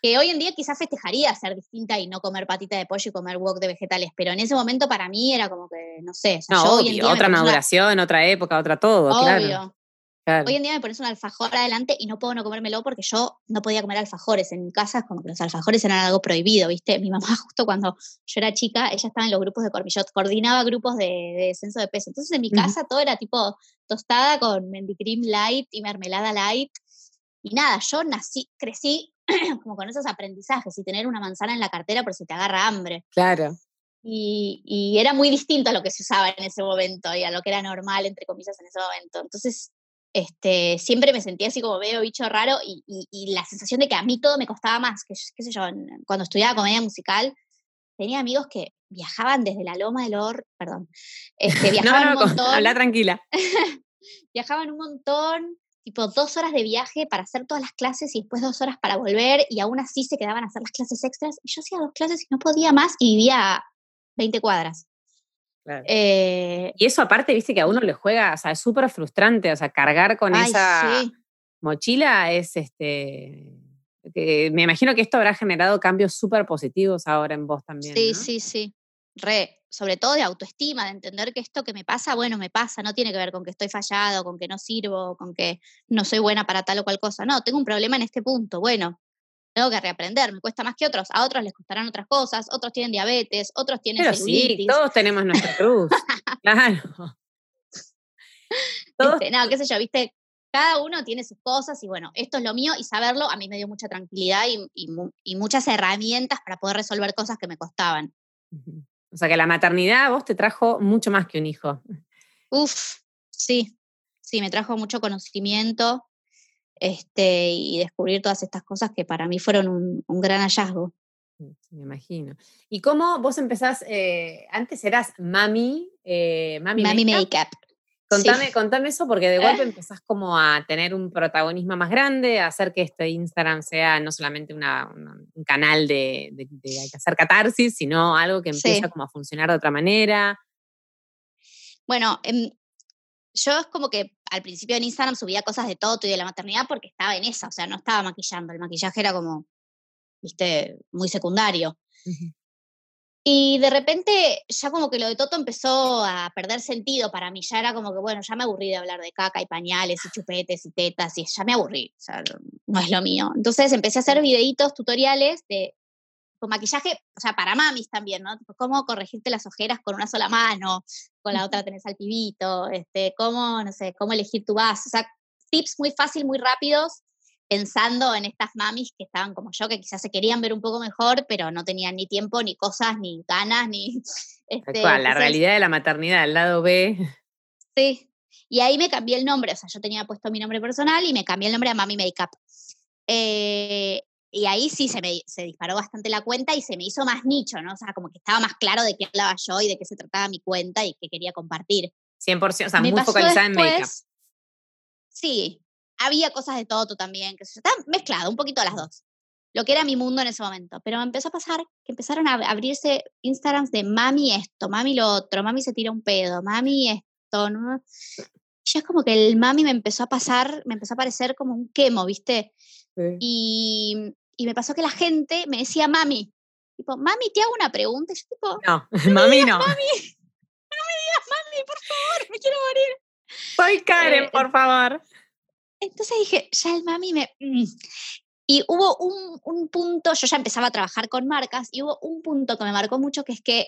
B: Que hoy en día quizás festejaría ser distinta y no comer patita de pollo y comer wok de vegetales, pero en ese momento para mí era como que, no sé.
A: no, otra maduración, otra época, otra todo, claro.
B: Hoy en día me pones un alfajor adelante y no puedo no comérmelo porque yo no podía comer alfajores. En mi casa es como que los alfajores eran algo prohibido, ¿viste? Mi mamá justo cuando yo era chica, ella estaba en los grupos de Cormillot, coordinaba grupos de, descenso de peso. Entonces en mi casa todo era tipo tostada con mendicream light y mermelada light. Y nada, yo nací, crecí como con esos aprendizajes y tener una manzana en la cartera por si te agarra hambre.
A: Claro.
B: Y, y, era muy distinto a lo que se usaba en ese momento y a lo que era normal, entre comillas, en ese momento. Entonces, este, siempre me sentía así como medio bicho raro y, la sensación de que a mí todo me costaba más, que qué sé yo, cuando estudiaba comedia musical, tenía amigos que viajaban desde la Loma del Or, perdón, este, viajaban un montón.
A: Habla tranquila.
B: viajaban un montón, tipo dos horas de viaje para hacer todas las clases y después dos horas para volver y aún así se quedaban a hacer las clases extras y yo hacía dos clases y no podía más y vivía a 20 cuadras.
A: Eh, y eso aparte, viste que a uno le juega, o sea, es súper frustrante, o sea, cargar con esa mochila es este... me imagino que esto habrá generado cambios súper positivos ahora en vos también.
B: Sí, sí, sí. Re, sobre todo de autoestima, de entender que esto que me pasa, bueno, me pasa, no tiene que ver con que estoy fallado, con que no sirvo, con que no soy buena para tal o cual cosa. No, tengo un problema en este punto. Bueno, tengo que reaprender, me cuesta más que otros, a otros les costarán otras cosas, otros tienen diabetes, otros tienen
A: Pero sí, todos tenemos nuestra cruz, claro.
B: Este, no, qué sé yo, viste, cada uno tiene sus cosas y bueno, esto es lo mío y saberlo a mí me dio mucha tranquilidad y, muchas herramientas para poder resolver cosas que me costaban.
A: O sea que la maternidad a vos te trajo mucho más que un hijo.
B: Uf, sí, sí, me trajo mucho conocimiento, este, y descubrir todas estas cosas que para mí fueron un, gran hallazgo.
A: Mm, me imagino. ¿Y cómo vos empezás? Eh, antes eras mami, eh,
B: mami, Makeup.
A: Contame, contame eso porque de golpe empezás como a tener un protagonismo más grande, a hacer que este Instagram sea no solamente una, un canal de, de, hacer catarsis, sino algo que empieza como a funcionar de otra manera.
B: Bueno, em, yo es como que al principio en Instagram subía cosas de todo y de la maternidad porque estaba en esa, o sea, no estaba maquillando, el maquillaje era como, viste, muy secundario. Y de repente ya como que lo de Toto empezó a perder sentido para mí, ya era como que, bueno, ya me aburrí de hablar de caca y pañales y chupetes y tetas y ya me aburrí, o sea, no es lo mío. Entonces empecé a hacer videitos, tutoriales de con maquillaje, o sea, para mamis también, ¿no? Cómo corregirte las ojeras con una sola mano, con la otra tenés al pibito, este, cómo, no sé, cómo elegir tu base, o sea, tips muy fácil, muy rápidos, pensando en estas mamis que estaban como yo, que quizás se querían ver un poco mejor, pero no tenían ni tiempo, ni cosas, ni ganas, ni...
A: Este, la realidad de la maternidad, el lado B.
B: Sí, y ahí me cambié el nombre, o sea, yo tenía puesto mi nombre personal y me cambié el nombre a Mami Makeup. Eh, y ahí sí se me se disparó bastante la cuenta y se me hizo más nicho, ¿no? O sea, como que estaba más claro de qué hablaba yo y de qué se trataba mi cuenta y qué quería compartir.
A: 100%, o sea, muy focalizada en make-up.
B: Sí, había cosas de todo también, que se estaba mezclado, un poquito las dos. Lo que era mi mundo en ese momento. Pero me empezó a pasar que empezaron a abrirse Instagrams de mami esto, mami lo otro, mami se tira un pedo, mami esto, ¿no? ya es como que el mami me empezó a pasar, me empezó a parecer como un quemo, ¿viste? Y y me pasó que la gente me decía mami. Tipo, mami, te hago una pregunta. Y yo tipo,
A: no, mami no.
B: Mami, no me digas mami, por favor, me quiero morir.
A: Soy Karen, eh, por favor.
B: Entonces dije, ya el mami me... Mm". Y hubo un, un, punto, yo ya empezaba a trabajar con marcas, y hubo un punto que me marcó mucho, que es que,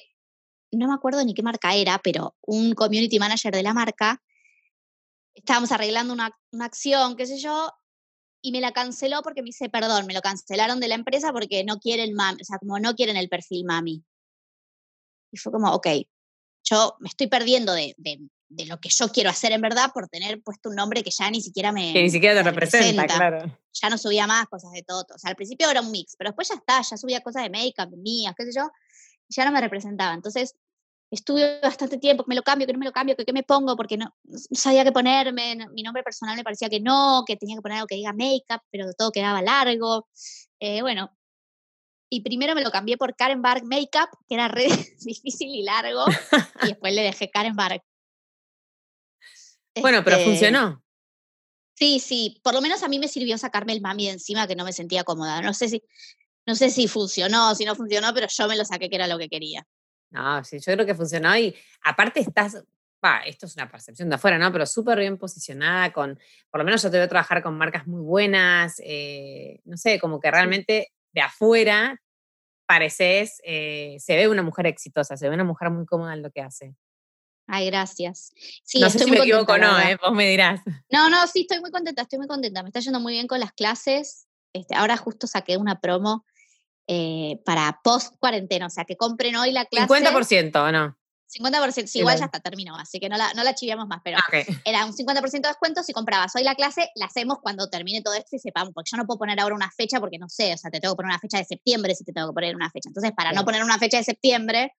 B: no me acuerdo ni qué marca era, pero un community manager de la marca, estábamos arreglando una, una acción, qué sé yo, y me la canceló porque me dice, perdón, me lo cancelaron de la empresa porque no quieren mami, o sea, como no quieren el perfil mami. Y fue como, ok, yo me estoy perdiendo de, de, de, lo que yo quiero hacer en verdad por tener puesto un nombre que ya ni siquiera me.
A: Que ni siquiera te representa, claro.
B: Ya no subía más cosas de todo. O sea, al principio era un mix, pero después ya está, ya subía cosas de make-up, mías, qué sé yo, y ya no me representaba. Entonces, estuve bastante tiempo, que me lo cambio, que no me lo cambio, que qué me pongo, porque no, sabía qué ponerme, mi nombre personal me parecía que no, que tenía que poner algo que diga make-up, pero todo quedaba largo. Eh, bueno, y primero me lo cambié por Karen Bark Makeup, que era re difícil y largo, y después le dejé Karen Bark.
A: Bueno, pero este, funcionó.
B: Sí, sí, por lo menos a mí me sirvió sacarme el mami de encima que no me sentía cómoda. No sé si, no sé si funcionó, si no funcionó, pero yo me lo saqué que era lo que quería.
A: No, sí, yo creo que funcionó y aparte estás, esto es una percepción de afuera, ¿no? Pero súper bien posicionada con, por lo menos yo te veo trabajar con marcas muy buenas, eh, no sé, como que realmente de afuera pareces, eh, se ve una mujer exitosa, se ve una mujer muy cómoda en lo que hace.
B: Ay, gracias. Sí,
A: no sé si me equivoco o no, ¿eh? vos me dirás.
B: No, no, sí, estoy muy contenta, estoy muy contenta. Me está yendo muy bien con las clases. Este, ahora justo saqué una promo eh, para post cuarentena, o sea, que compren hoy la clase.
A: 50% o no.
B: 50%, sí, igual ya está, terminó, así que no la, no la chiviamos más, pero era un 50% de descuento si comprabas hoy la clase, la hacemos cuando termine todo esto y sepamos, porque yo no puedo poner ahora una fecha porque no sé, o sea, te tengo que poner una fecha de septiembre si te tengo que poner una fecha. Entonces, para no poner una fecha de septiembre,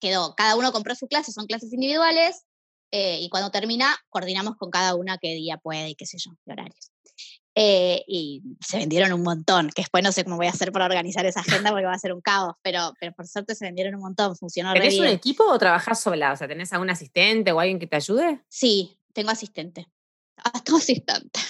B: quedó, cada uno compró su clase, son clases individuales, eh, y cuando termina, coordinamos con cada una qué día puede y qué sé yo, qué horarios. Eh, y se vendieron un montón, que después no sé cómo voy a hacer para organizar esa agenda porque va a ser un caos, pero, pero por suerte se vendieron un montón, funcionó
A: ¿Tenés un equipo o trabajás sola? O sea, ¿tenés algún asistente o alguien que te ayude?
B: Sí, tengo asistente. Ah, tengo asistente.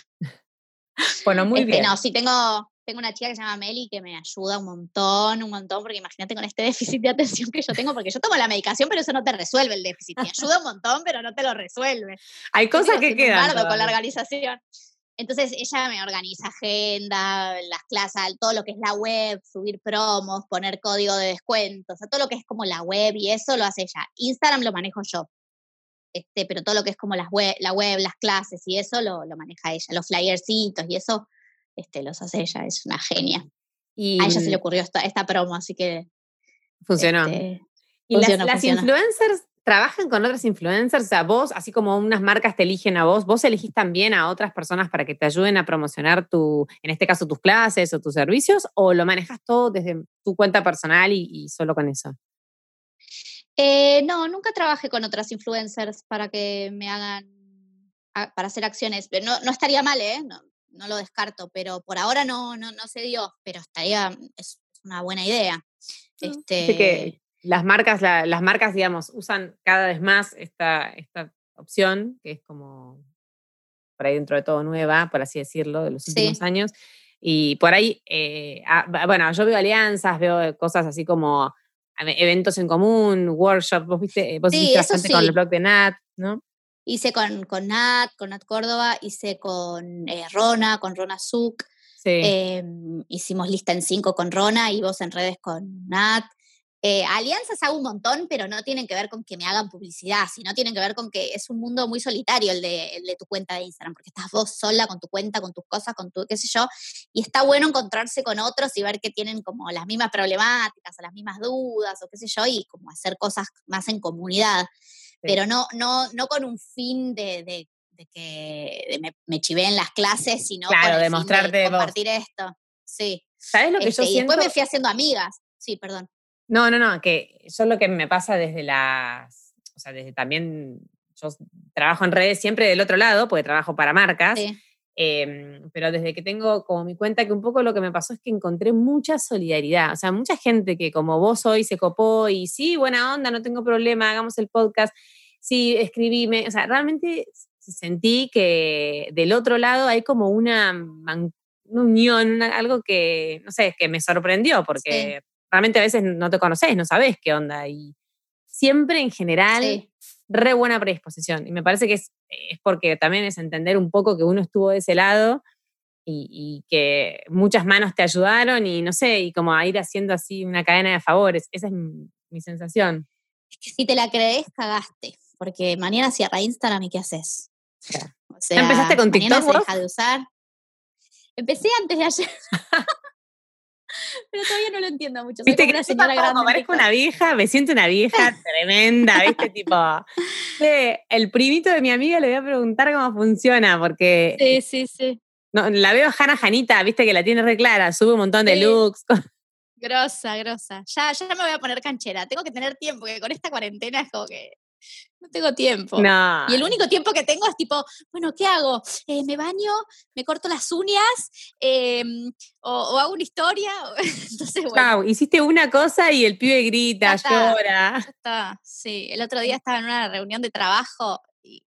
A: Bueno, muy este, bien.
B: No, sí, tengo, tengo una chica que se llama Meli que me ayuda un montón, un montón, porque imagínate con este déficit de atención que yo tengo, porque yo tomo la medicación, pero eso no te resuelve el déficit. Te ayuda un montón, pero no te lo resuelve.
A: Hay cosas que quedan.
B: con la organización. Entonces ella me organiza agenda, las clases, todo lo que es la web, subir promos, poner código de descuentos, o sea, todo lo que es como la web y eso lo hace ella. Instagram lo manejo yo. Este, pero todo lo que es como las web, la web, las clases y eso lo, lo maneja ella, los flyercitos y eso este, los hace ella, es una genia. Y, a ella se le ocurrió esta, esta promo, así que...
A: Funcionó. Este, y las, influencers trabajan con otras influencers, o sea, vos, así como unas marcas te eligen a vos, vos elegís también a otras personas para que te ayuden a promocionar tu, en este caso, tus clases o tus servicios, o lo manejas todo desde tu cuenta personal y, solo con eso?
B: Eh, no, nunca trabajé con otras influencers para que me hagan, para hacer acciones. No, no estaría mal, ¿eh? No, no, lo descarto, pero por ahora no, no, no se dio, pero estaría, es una buena idea.
A: Este... que las marcas, las marcas, digamos, usan cada vez más esta, esta opción, que es como por ahí dentro de todo nueva, por así decirlo, de los últimos años. Y por ahí, eh, ah, bueno, yo veo alianzas, veo cosas así como eventos en común, workshops, vos viste, vos
B: sí,
A: hiciste con el blog de Nat, ¿no?
B: Hice con, con Nat, con Nat Córdoba, hice con eh, Rona, con Rona Zuc. Em, hicimos lista en cinco con Rona y vos en redes con Nat. Eh, alianzas hago un montón, pero no tienen que ver con que me hagan publicidad, sino tienen que ver con que es un mundo muy solitario el de, el de, tu cuenta de Instagram, porque estás vos sola con tu cuenta, con tus cosas, con tu qué sé yo, y está bueno encontrarse con otros y ver que tienen como las mismas problemáticas o las mismas dudas o qué sé yo, y como hacer cosas más en comunidad, pero no, no, no con un fin de, de, que me, me chivé en las clases, sino
A: claro,
B: con
A: demostrarte
B: compartir esto. Sí.
A: ¿Sabes lo que yo
B: este, Y
A: siento?
B: después me fui haciendo amigas. Sí, perdón.
A: No, no, no, que es lo que me pasa desde las, o sea, desde también, yo trabajo en redes siempre del otro lado, porque trabajo para marcas, em, pero desde que tengo como mi cuenta, que un poco lo que me pasó es que encontré mucha solidaridad, o sea, mucha gente que como vos hoy se copó y sí, buena onda, no tengo problema, hagamos el podcast, sí, escribime, o sea, realmente sentí que del otro lado hay como una, unión, algo que, no sé, que me sorprendió, porque realmente a veces no te conoces, no sabes qué onda. Y siempre en general, re buena predisposición. Y me parece que es, es, porque también es entender un poco que uno estuvo de ese lado y, que muchas manos te ayudaron y no sé, y como a ir haciendo así una cadena de favores. Esa es mi, sensación.
B: Es que si te la crees, cagaste. Porque mañana cierra Instagram y ¿qué haces?
A: O sea, ¿Empezaste con TikTok?
B: Se deja de usar. Empecé antes de ayer. Pero todavía no lo entiendo mucho.
A: Viste que una señora grande. Parezco una vieja, me siento una vieja tremenda, ¿viste? tipo, el primito de mi amiga le voy a preguntar cómo funciona, porque.
B: Sí, sí, sí.
A: No, la veo a Hanna Janita, viste que la tiene re clara, sube un montón de looks.
B: Grosa, grosa. Ya, ya me voy a poner canchera. Tengo que tener tiempo, porque con esta cuarentena es como que no tengo tiempo. Y el único tiempo que tengo es tipo, bueno, ¿qué hago? Eh, ¿Me baño? ¿Me corto las uñas? Em, o, hago una historia? Entonces, bueno.
A: hiciste una cosa y el pibe grita, llora.
B: está. Sí, el otro día estaba en una reunión de trabajo y,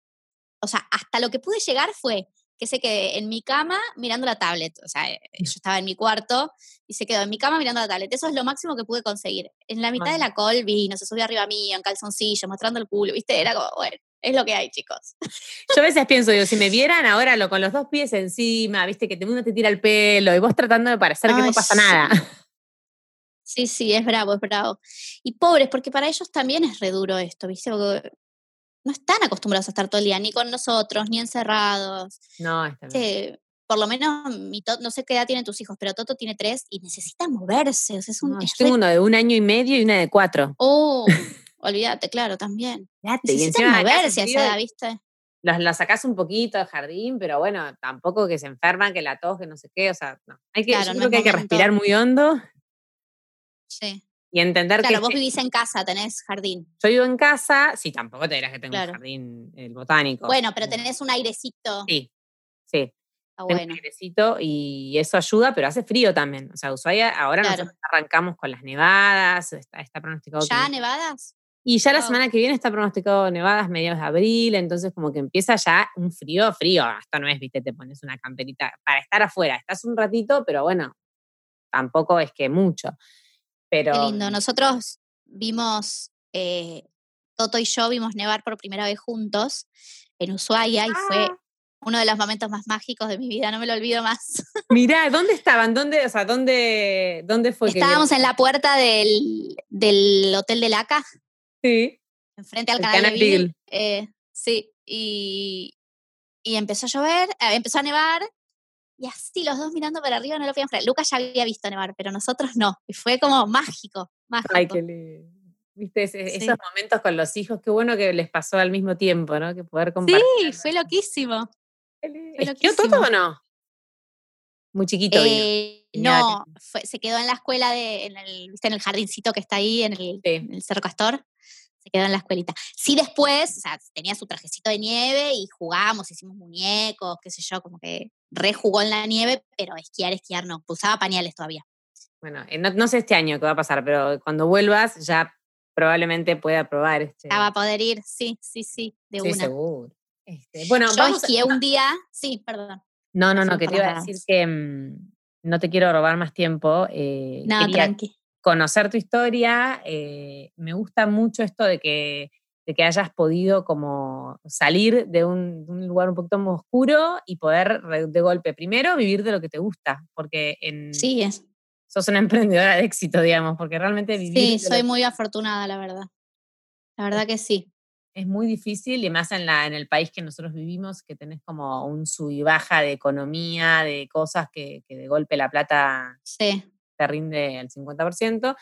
B: o sea, hasta lo que pude llegar fue que se quedó en mi cama mirando la tablet. O sea, eh, yo estaba en mi cuarto y se quedó en mi cama mirando la tablet. Eso es lo máximo que pude conseguir. En la mitad de la call vino, se subió arriba mío, en calzoncillo, mostrando el culo, ¿viste? Era como, bueno, es lo que hay, chicos.
A: Yo a veces pienso, digo, si me vieran ahora lo, con los dos pies encima, ¿viste? Que uno te tira el pelo y vos tratando de parecer que no pasa nada.
B: Sí, sí, es bravo, es bravo. Y pobres, porque para ellos también es re duro esto, ¿viste? No están acostumbrados a estar todo el día ni con nosotros, ni encerrados.
A: No, está bien.
B: por lo menos, mi no sé qué edad tienen tus hijos, pero Toto tiene tres y necesita moverse. O sea, es un,
A: yo tengo uno de un año y medio y una de cuatro.
B: Oh, olvídate, claro, también. necesita moverse a esa edad, ¿viste?
A: Los, los sacás un poquito del jardín, pero bueno, tampoco que se enferman, que la tos, que no sé qué, o sea, no. Hay que, yo creo que hay que respirar muy hondo.
B: Sí.
A: Y entender
B: claro, que. vos vivís en casa, tenés jardín.
A: Yo vivo en casa, sí, tampoco te dirás que tengo un jardín el botánico.
B: Bueno, pero tenés un airecito.
A: Sí, sí. Está tengo un airecito y eso ayuda, pero hace frío también. O sea, Ushuaia, ahora nosotros arrancamos con las nevadas, está, está pronosticado.
B: ¿Ya nevadas?
A: Y ya la semana que viene está pronosticado nevadas mediados de abril, entonces como que empieza ya un frío, frío. Esto no es, viste, te pones una camperita para estar afuera. Estás un ratito, pero bueno, tampoco es que mucho. Qué
B: lindo. Nosotros vimos, eh, Toto y yo vimos nevar por primera vez juntos en Ushuaia y fue ah. uno de los momentos más mágicos de mi vida, no me lo olvido más.
A: Mirá, ¿dónde estaban? ¿Dónde, o sea, dónde, dónde fue?
B: Estábamos en la puerta del, del Hotel de Laca.
A: Sí.
B: Enfrente al canal, de eh, sí, y, y empezó a llover, eh, empezó a nevar y así los dos mirando para arriba no lo podían creer. Lucas ya había visto nevar, pero nosotros no. Y fue como mágico, mágico.
A: Ay, qué lindo. Viste, esos momentos con los hijos, qué bueno que les pasó al mismo tiempo, ¿no? Que poder compartir.
B: Sí, fue loquísimo.
A: ¿Esquió todo o no? Muy chiquito.
B: Eh, no, se quedó en la escuela, de, en, el, en el jardincito que está ahí, en el, Cerro Castor. Se quedó en la escuelita. Sí, después, o sea, tenía su trajecito de nieve y jugábamos, hicimos muñecos, qué sé yo, como que rejugó en la nieve, pero esquiar, esquiar no, usaba pañales todavía.
A: Bueno, eh, no, sé este año qué va a pasar, pero cuando vuelvas ya probablemente pueda probar este.
B: Ya va a poder ir, sí, sí, sí, de sí,
A: seguro. Este, bueno,
B: yo esquié un día, sí, perdón.
A: No, no, no, que te iba a decir que mm, no te quiero robar más tiempo. Eh,
B: no, tranqui
A: conocer tu historia. Eh, me gusta mucho esto de que, de que hayas podido como salir de un, lugar un poquito más oscuro y poder de golpe primero vivir de lo que te gusta, porque en...
B: Sí, es.
A: Sos una emprendedora de éxito, digamos, porque realmente
B: vivir... Sí, soy muy afortunada, la verdad. La verdad que sí.
A: Es muy difícil y más en, la, en el país que nosotros vivimos, que tenés como un sub y baja de economía, de cosas que, que de golpe la plata
B: sí
A: te rinde el 50%.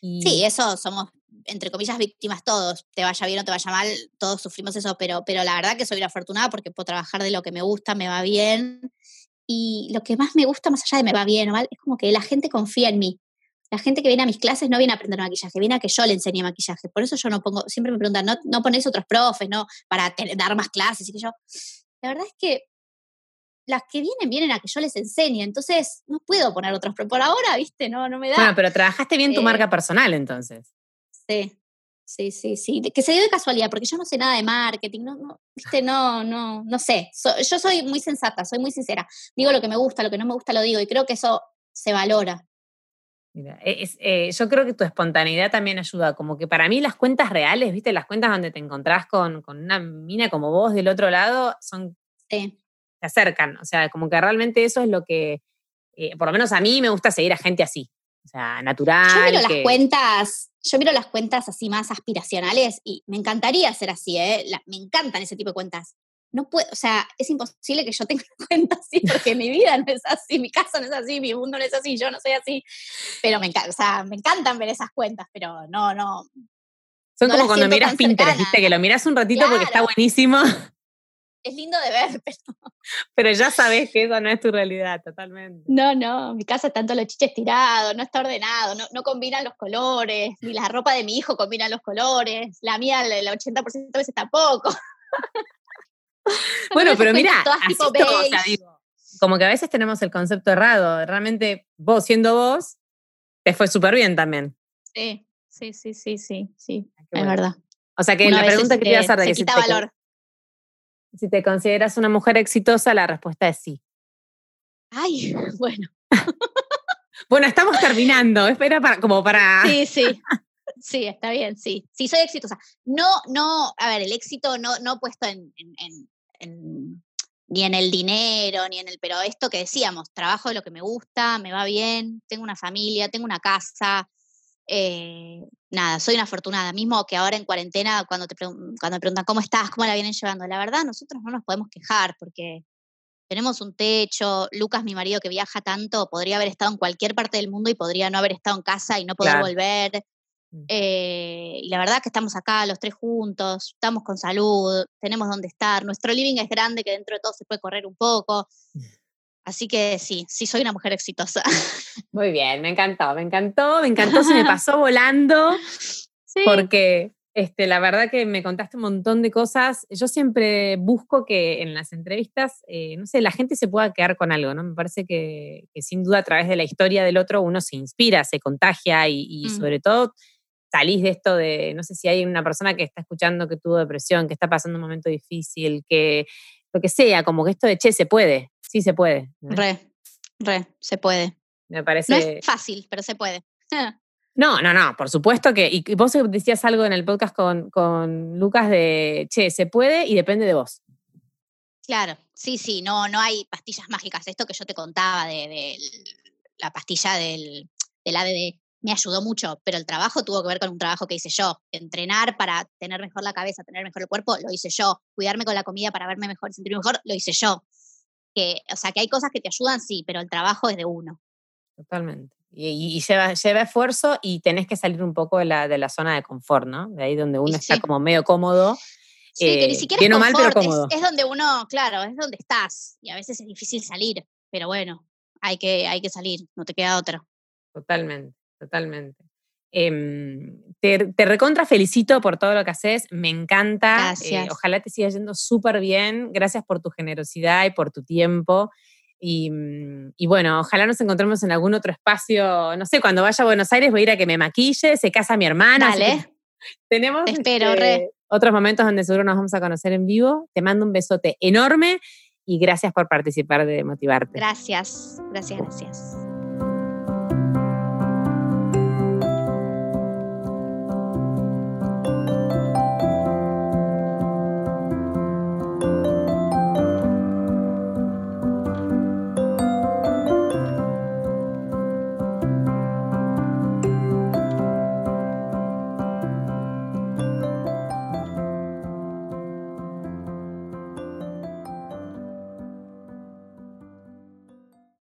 A: Y...
B: Sí, eso somos, entre comillas, víctimas todos. Te vaya bien o te vaya mal, todos sufrimos eso, pero, pero la verdad que soy una afortunada porque puedo trabajar de lo que me gusta, me va bien. Y lo que más me gusta, más allá de me va bien o mal, es como que la gente confía en mí. La gente que viene a mis clases no viene a aprender maquillaje, viene a que yo le enseñe maquillaje. Por eso yo no pongo, siempre me preguntan, ¿no, no ponéis otros profes, no? Para dar más clases y que yo. La verdad es que las que vienen, vienen a que yo les enseñe. Entonces, no puedo poner otros, pero por ahora, viste, no, no me da.
A: Bueno, pero trabajaste bien tu marca personal entonces.
B: Sí, sí, sí, sí. Que se dio de casualidad, porque yo no sé nada de marketing, no, no viste, no, no, no sé. yo soy muy sensata, soy muy sincera. Digo lo que me gusta, lo que no me gusta lo digo, y creo que eso se valora.
A: Mira, e, eh, yo creo que tu espontaneidad también ayuda, como que para mí las cuentas reales, viste, las cuentas donde te encontrás con, con una mina como vos del otro lado, son
B: sí
A: acercan. O sea, como que realmente eso es lo que, eh, por lo menos a mí me gusta seguir a gente así. O sea, natural.
B: Yo miro las cuentas, yo miro las cuentas así más aspiracionales y me encantaría ser así, ¿eh? me encantan ese tipo de cuentas. No puedo, o sea, es imposible que yo tenga una cuenta así porque mi vida no es así, mi casa no es así, mi mundo no es así, yo no soy así. Pero me, o sea, me encantan ver esas cuentas, pero no, no.
A: Son como cuando miras Pinterest, ¿viste? Que lo miras un ratito porque está buenísimo
B: es lindo de ver, pero...
A: Pero ya sabes que eso no es tu realidad, totalmente.
B: No, no, mi casa todos los chiches tirados, no está ordenado, no, no combinan los colores, ni la ropa de mi hijo combina los colores, la mía el 80% de veces tampoco.
A: bueno, pero mira, así como que a veces tenemos el concepto errado, realmente vos siendo vos, te fue súper bien también.
B: Sí, sí, sí, sí, sí, sí, es verdad.
A: O sea que la pregunta que te iba a hacer de
B: que quita valor
A: si te consideras una mujer exitosa, la respuesta es sí.
B: Ay, bueno.
A: bueno, estamos terminando. Espera para, como para.
B: Sí, sí. Sí, está bien, sí. Sí, soy exitosa. No, no, a ver, el éxito no, no puesto en, ni en el dinero, ni en el, pero esto que decíamos, trabajo de lo que me gusta, me va bien, tengo una familia, tengo una casa, eh, nada, soy una afortunada. Mismo que ahora en cuarentena, cuando, te cuando me preguntan cómo estás, cómo la vienen llevando, la verdad, nosotros no nos podemos quejar porque tenemos un techo. Lucas, mi marido que viaja tanto, podría haber estado en cualquier parte del mundo y podría no haber estado en casa y no poder volver. Mm. Eh, y la verdad que estamos acá los tres juntos, estamos con salud, tenemos donde estar. Nuestro living es grande, que dentro de todo se puede correr un poco. Así que sí, sí soy una mujer exitosa.
A: Muy bien, me encantó, me encantó, me encantó, se me pasó volando, porque este, la verdad que me contaste un montón de cosas. Yo siempre busco que en las entrevistas, eh, no sé, la gente se pueda quedar con algo, ¿no? Me parece que, sin duda a través de la historia del otro uno se inspira, se contagia y, mm. sobre todo salís de esto de, no sé si hay una persona que está escuchando que tuvo depresión, que está pasando un momento difícil, que lo que sea, como que esto de, che, se puede, sí se puede.
B: Re, re, se puede.
A: Me parece...
B: No es fácil, pero se puede.
A: No, no, no, por supuesto que. Y vos decías algo en el podcast con, con Lucas de, che, se puede y depende de vos.
B: Claro, sí, sí, no, no hay pastillas mágicas. Esto que yo te contaba de, la pastilla del, del ADD me ayudó mucho, pero el trabajo tuvo que ver con un trabajo que hice yo. Entrenar para tener mejor la cabeza, tener mejor el cuerpo, lo hice yo. Cuidarme con la comida para verme mejor, sentirme mejor, lo hice yo que, o sea, que hay cosas que te ayudan, sí, pero el trabajo es de uno.
A: Totalmente. Y, lleva, lleva, esfuerzo y tenés que salir un poco de la, de la zona de confort, ¿no? De ahí donde uno está como medio cómodo.
B: Sí, que ni eh, siquiera es confort, mal, pero cómodo. Es, donde uno, claro, es donde estás. Y a veces es difícil salir, pero bueno, hay que, hay que salir, no te queda otra.
A: Totalmente, totalmente. Em, te, recontra felicito por todo lo que haces, me encanta. Eh, ojalá te siga yendo súper bien. Gracias por tu generosidad y por tu tiempo. Y, mm, y, bueno, ojalá nos encontremos en algún otro espacio. No sé, cuando vaya a Buenos Aires voy a ir a que me maquille, se casa mi hermana.
B: Dale,
A: Tenemos
B: Te espero,
A: este,
B: re.
A: otros momentos donde seguro nos vamos a conocer en vivo. Te mando un besote enorme y gracias por participar de Motivarte.
B: gracias, gracias, gracias.